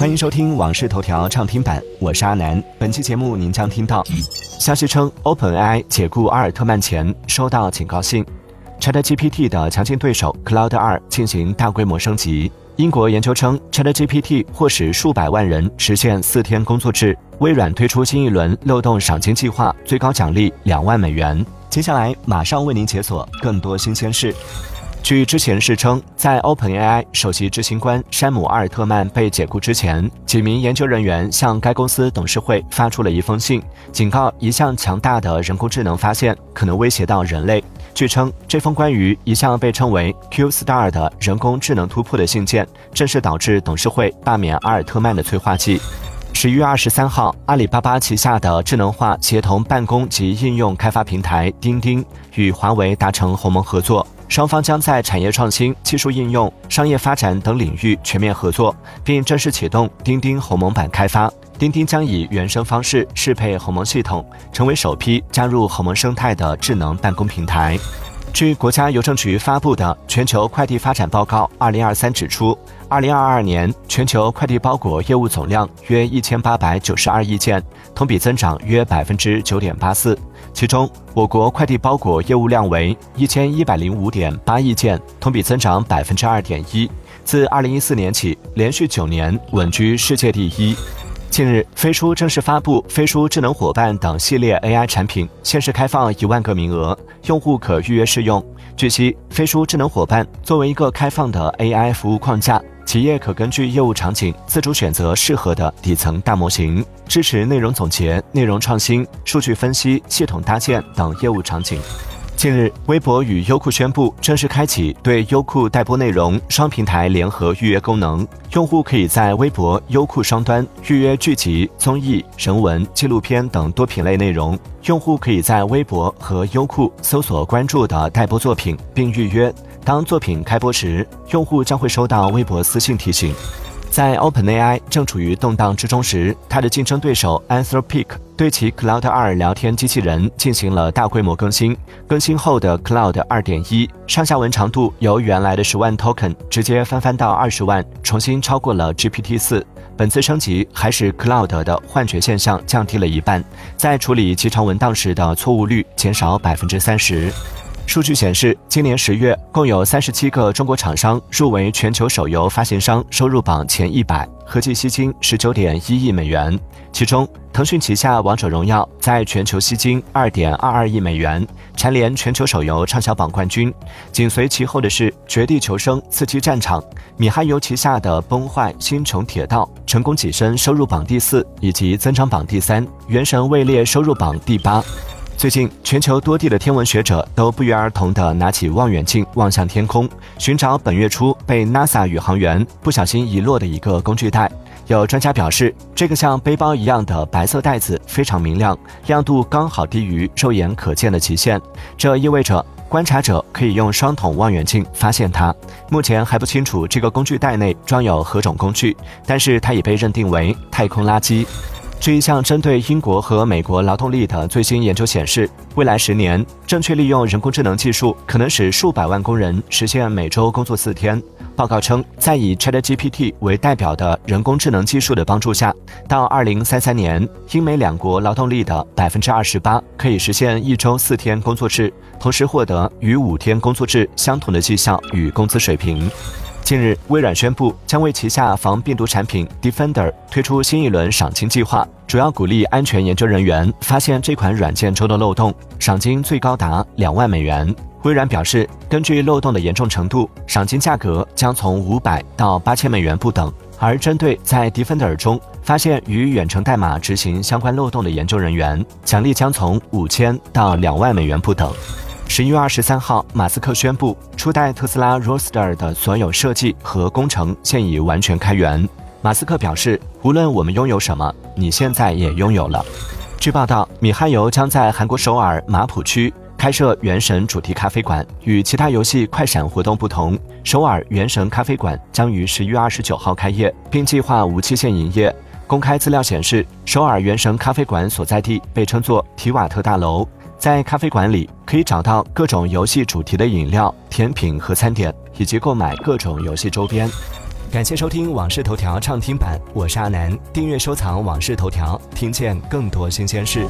欢迎收听《往事头条》畅听版，我是阿南。本期节目您将听到：消息称，OpenAI 解雇阿尔特曼前收到警告信；ChatGPT 的强劲对手 Cloud 二进行大规模升级；英国研究称，ChatGPT 或使数百万人实现四天工作制；微软推出新一轮漏洞赏金计划，最高奖励两万美元。接下来马上为您解锁更多新鲜事。据之前事称，在 OpenAI 首席执行官山姆·阿尔特曼被解雇之前，几名研究人员向该公司董事会发出了一封信，警告一项强大的人工智能发现可能威胁到人类。据称，这封关于一项被称为 Q-Star 的人工智能突破的信件，正是导致董事会罢免阿尔特曼的催化剂。十一月二十三号，阿里巴巴旗下的智能化协同办公及应用开发平台钉钉与华为达成鸿蒙合作。双方将在产业创新、技术应用、商业发展等领域全面合作，并正式启动钉钉鸿蒙版开发。钉钉将以原生方式适配鸿蒙系统，成为首批加入鸿蒙生态的智能办公平台。据国家邮政局发布的《全球快递发展报告（二零二三）》指出，二零二二年全球快递包裹业务总量约一千八百九十二亿件，同比增长约百分之九点八四。其中，我国快递包裹业务量为一千一百零五点八亿件，同比增长百分之二点一。自二零一四年起，连续九年稳居世界第一。近日，飞书正式发布飞书智能伙伴等系列 AI 产品，限时开放一万个名额，用户可预约试用。据悉，飞书智能伙伴作为一个开放的 AI 服务框架，企业可根据业务场景自主选择适合的底层大模型，支持内容总结、内容创新、数据分析、系统搭建等业务场景。近日，微博与优酷宣布正式开启对优酷待播内容双平台联合预约功能，用户可以在微博、优酷双端预约剧集、综艺、人文、纪录片等多品类内容。用户可以在微博和优酷搜索关注的待播作品并预约，当作品开播时，用户将会收到微博私信提醒。在 OpenAI 正处于动荡之中时，它的竞争对手 Anthropic 对其 Cloud 二聊天机器人进行了大规模更新。更新后的 Cloud 二点一上下文长度由原来的十万 token 直接翻番到二十万，重新超过了 GPT 四。本次升级还使 Cloud 的幻觉现象降低了一半，在处理极长文档时的错误率减少百分之三十。数据显示，今年十月，共有三十七个中国厂商入围全球手游发行商收入榜前一百，合计吸金十九点一亿美元。其中，腾讯旗下《王者荣耀》在全球吸金二点二二亿美元，蝉联全球手游畅销榜冠军。紧随其后的是《绝地求生：刺激战场》，米哈游旗下的《崩坏：星穹铁道》成功跻身收入榜第四，以及增长榜第三，《原神》位列收入榜第八。最近，全球多地的天文学者都不约而同地拿起望远镜望向天空，寻找本月初被 NASA 宇航员不小心遗落的一个工具袋。有专家表示，这个像背包一样的白色袋子非常明亮，亮度刚好低于肉眼可见的极限。这意味着观察者可以用双筒望远镜发现它。目前还不清楚这个工具袋内装有何种工具，但是它已被认定为太空垃圾。这一项针对英国和美国劳动力的最新研究显示，未来十年，正确利用人工智能技术可能使数百万工人实现每周工作四天。报告称，在以 ChatGPT 为代表的人工智能技术的帮助下，到2033年，英美两国劳动力的百分之二十八可以实现一周四天工作制，同时获得与五天工作制相同的绩效与工资水平。近日，微软宣布将为旗下防病毒产品 Defender 推出新一轮赏金计划，主要鼓励安全研究人员发现这款软件中的漏洞，赏金最高达两万美元。微软表示，根据漏洞的严重程度，赏金价格将从五百到八千美元不等。而针对在 Defender 中发现与远程代码执行相关漏洞的研究人员，奖励将从五千到两万美元不等。十一月二十三号，马斯克宣布，初代特斯拉 Roadster 的所有设计和工程现已完全开源。马斯克表示，无论我们拥有什么，你现在也拥有了。据报道，米哈游将在韩国首尔马浦区开设《原神》主题咖啡馆。与其他游戏快闪活动不同，首尔《原神》咖啡馆将于十一月二十九号开业，并计划无期限营业。公开资料显示，首尔《原神》咖啡馆所在地被称作提瓦特大楼。在咖啡馆里，可以找到各种游戏主题的饮料、甜品和餐点，以及购买各种游戏周边。感谢收听《往事头条》畅听版，我是阿南。订阅收藏《往事头条》，听见更多新鲜事。